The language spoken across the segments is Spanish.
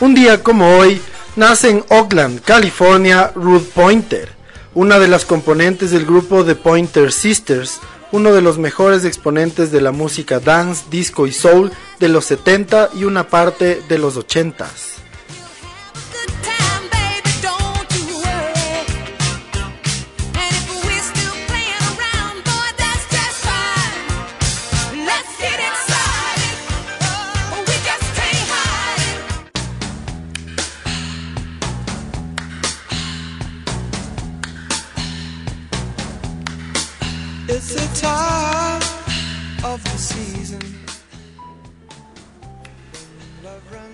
un día como hoy, nace en Oakland, California, Ruth Pointer, una de las componentes del grupo The Pointer Sisters, uno de los mejores exponentes de la música dance, disco y soul de los 70 y una parte de los 80s.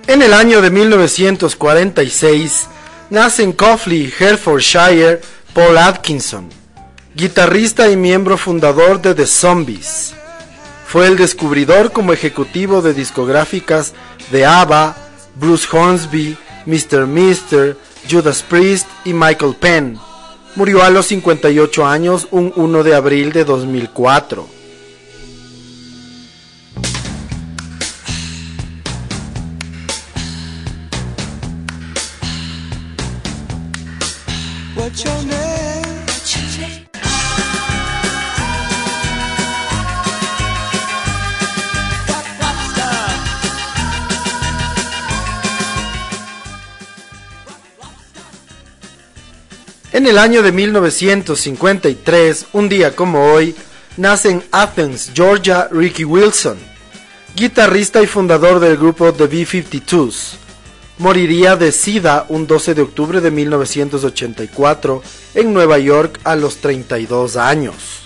En el año de 1946 nace en Coughley, Hertfordshire, Paul Atkinson, guitarrista y miembro fundador de The Zombies. Fue el descubridor como ejecutivo de discográficas de ABBA, Bruce Hornsby, Mr. Mister, Judas Priest y Michael Penn. Murió a los 58 años un 1 de abril de 2004. En el año de 1953, un día como hoy, nace en Athens, Georgia, Ricky Wilson, guitarrista y fundador del grupo The B-52s. Moriría de SIDA un 12 de octubre de 1984 en Nueva York a los 32 años.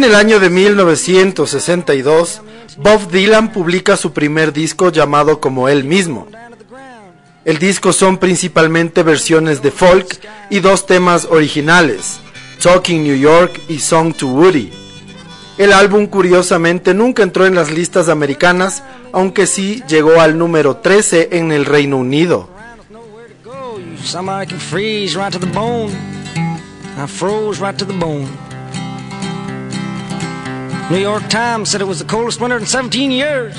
En el año de 1962, Bob Dylan publica su primer disco llamado como él mismo. El disco son principalmente versiones de folk y dos temas originales, Talking New York y Song to Woody. El álbum curiosamente nunca entró en las listas americanas, aunque sí llegó al número 13 en el Reino Unido. New York Times said it was the coldest winter in 17 years.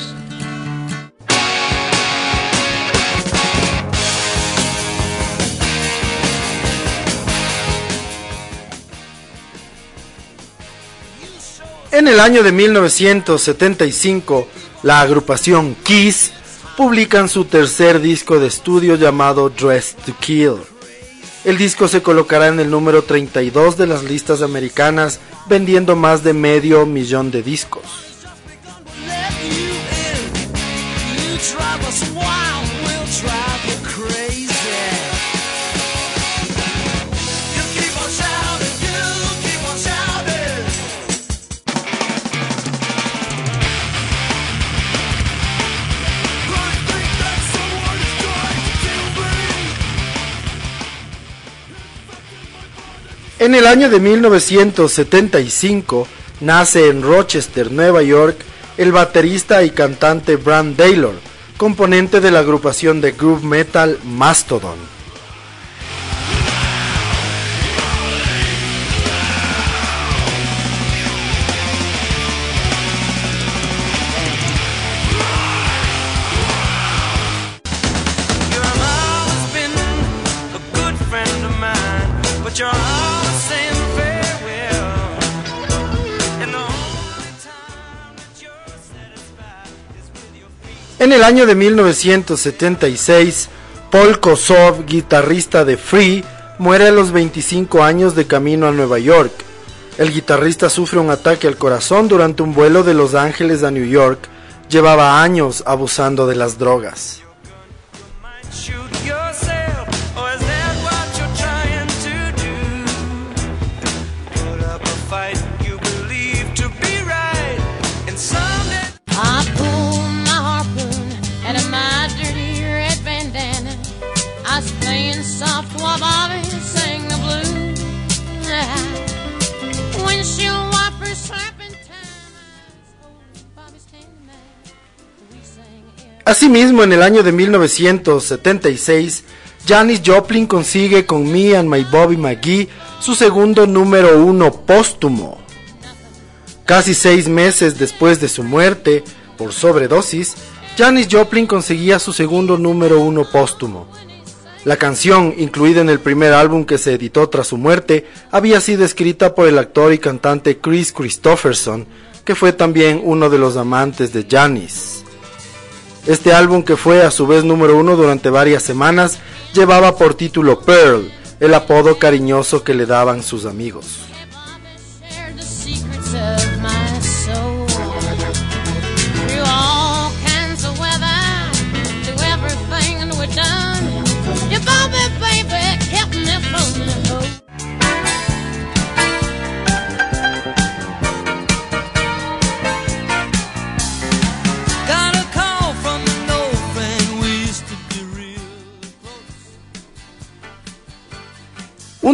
En el año de 1975, la agrupación Kiss publican su tercer disco de estudio llamado Dress to Kill. El disco se colocará en el número 32 de las listas americanas, vendiendo más de medio millón de discos. En el año de 1975 nace en Rochester, Nueva York, el baterista y cantante Brand Taylor, componente de la agrupación de groove metal Mastodon. En el año de 1976, Paul Kosov, guitarrista de Free, muere a los 25 años de camino a Nueva York. El guitarrista sufre un ataque al corazón durante un vuelo de Los Ángeles a New York. Llevaba años abusando de las drogas. Asimismo, en el año de 1976, Janis Joplin consigue con Me and My Bobby McGee su segundo número uno póstumo. Casi seis meses después de su muerte por sobredosis, Janis Joplin conseguía su segundo número uno póstumo. La canción, incluida en el primer álbum que se editó tras su muerte, había sido escrita por el actor y cantante Chris Christopherson, que fue también uno de los amantes de Janis. Este álbum, que fue a su vez número uno durante varias semanas, llevaba por título Pearl, el apodo cariñoso que le daban sus amigos.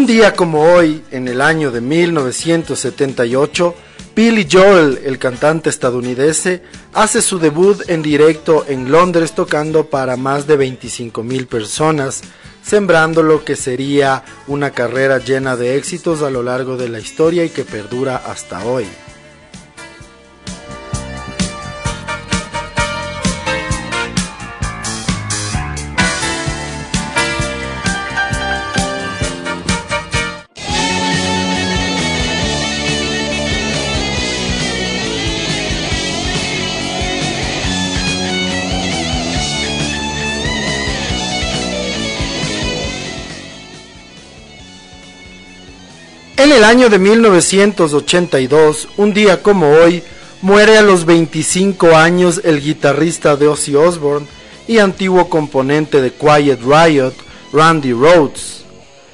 Un día como hoy, en el año de 1978, Billy Joel, el cantante estadounidense, hace su debut en directo en Londres tocando para más de 25 mil personas, sembrando lo que sería una carrera llena de éxitos a lo largo de la historia y que perdura hasta hoy. En el año de 1982, un día como hoy, muere a los 25 años el guitarrista de Ozzy Osbourne y antiguo componente de Quiet Riot, Randy Rhodes.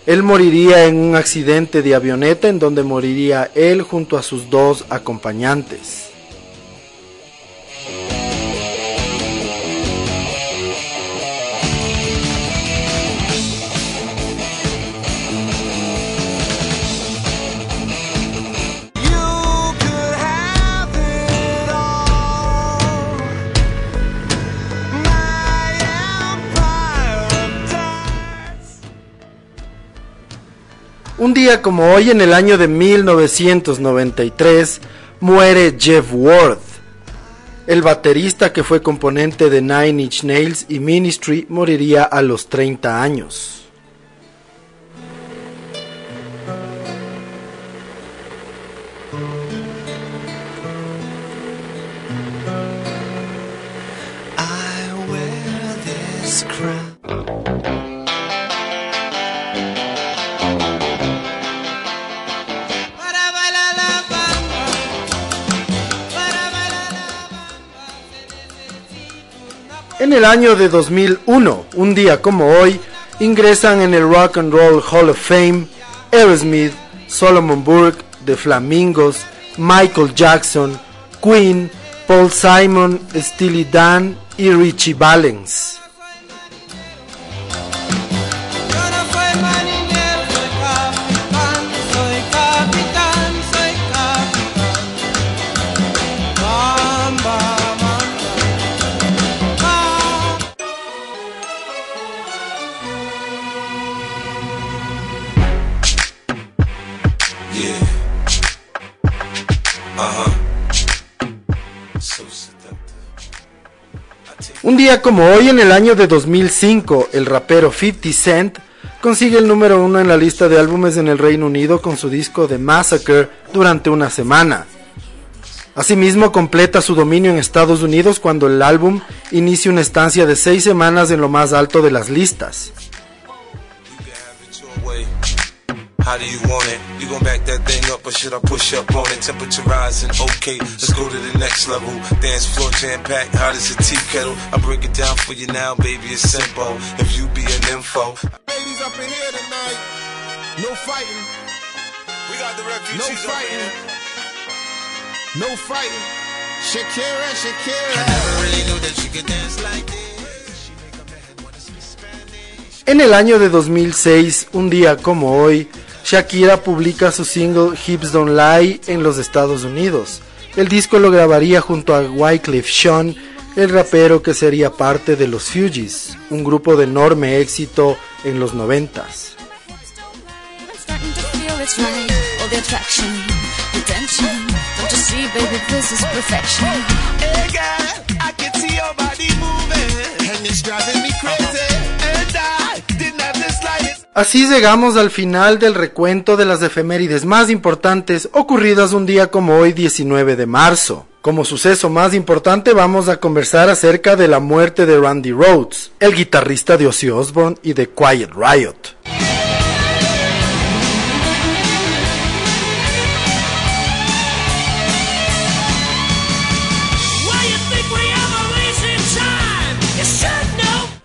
Él moriría en un accidente de avioneta en donde moriría él junto a sus dos acompañantes. Un día como hoy, en el año de 1993, muere Jeff Worth. El baterista que fue componente de Nine Inch Nails y Ministry moriría a los 30 años. En el año de 2001, un día como hoy, ingresan en el Rock and Roll Hall of Fame Aerosmith, Solomon Burke, The Flamingos, Michael Jackson, Queen, Paul Simon, Steely Dan y Richie Valens. Un día como hoy, en el año de 2005, el rapero 50 Cent consigue el número uno en la lista de álbumes en el Reino Unido con su disco The Massacre durante una semana. Asimismo, completa su dominio en Estados Unidos cuando el álbum inicia una estancia de seis semanas en lo más alto de las listas. How do you want it? You gon' back that thing up or should I push up on it? Temperature rising, okay, let's go to the next level. Dance floor jam packed, hot as a tea kettle. I break it down for you now, baby, it's simple. If you be an info. Ladies up in here tonight, no fighting. We got the refugees no fighting. No fighting. Shakira, Shakira. I never really knew that she could dance like this. En el año de 2006, un día como hoy, Shakira publica su single Hips Don't Lie en los Estados Unidos. El disco lo grabaría junto a Wycliffe Sean, el rapero que sería parte de los Fugees, un grupo de enorme éxito en los noventas. Así llegamos al final del recuento de las efemérides más importantes ocurridas un día como hoy 19 de marzo. Como suceso más importante vamos a conversar acerca de la muerte de Randy Rhodes, el guitarrista de Ozzy Osbourne y de Quiet Riot.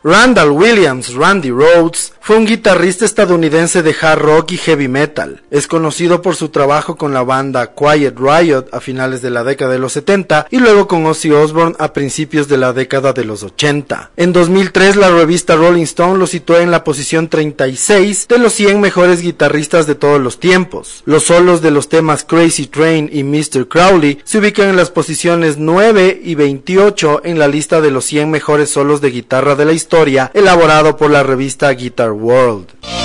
Randall Williams, Randy Rhodes, fue un guitarrista estadounidense de hard rock y heavy metal. Es conocido por su trabajo con la banda Quiet Riot a finales de la década de los 70 y luego con Ozzy Osbourne a principios de la década de los 80. En 2003 la revista Rolling Stone lo situó en la posición 36 de los 100 mejores guitarristas de todos los tiempos. Los solos de los temas Crazy Train y Mr. Crowley se ubican en las posiciones 9 y 28 en la lista de los 100 mejores solos de guitarra de la historia elaborado por la revista Guitar world.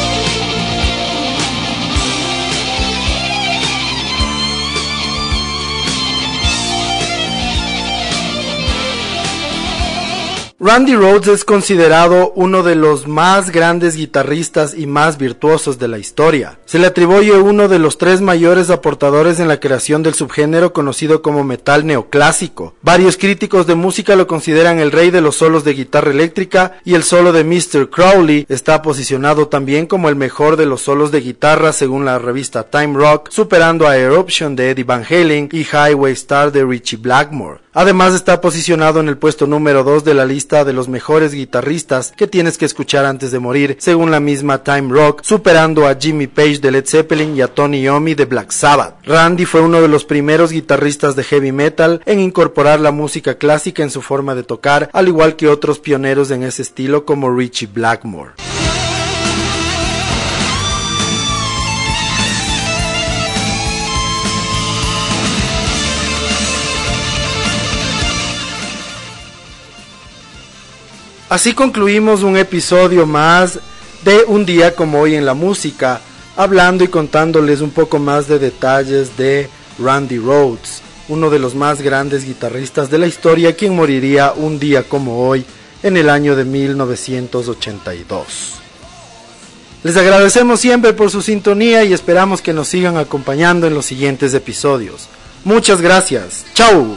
Randy Rhodes es considerado uno de los más grandes guitarristas y más virtuosos de la historia. Se le atribuye uno de los tres mayores aportadores en la creación del subgénero conocido como metal neoclásico. Varios críticos de música lo consideran el rey de los solos de guitarra eléctrica y el solo de Mr. Crowley está posicionado también como el mejor de los solos de guitarra según la revista Time Rock, superando a Eruption de Eddie Van Halen y Highway Star de Richie Blackmore. Además está posicionado en el puesto número 2 de la lista de los mejores guitarristas que tienes que escuchar antes de morir, según la misma Time Rock, superando a Jimmy Page de Led Zeppelin y a Tony Iommi de Black Sabbath. Randy fue uno de los primeros guitarristas de heavy metal en incorporar la música clásica en su forma de tocar, al igual que otros pioneros en ese estilo como Richie Blackmore. Así concluimos un episodio más de Un día como hoy en la música, hablando y contándoles un poco más de detalles de Randy Rhodes, uno de los más grandes guitarristas de la historia, quien moriría un día como hoy en el año de 1982. Les agradecemos siempre por su sintonía y esperamos que nos sigan acompañando en los siguientes episodios. Muchas gracias. Chao.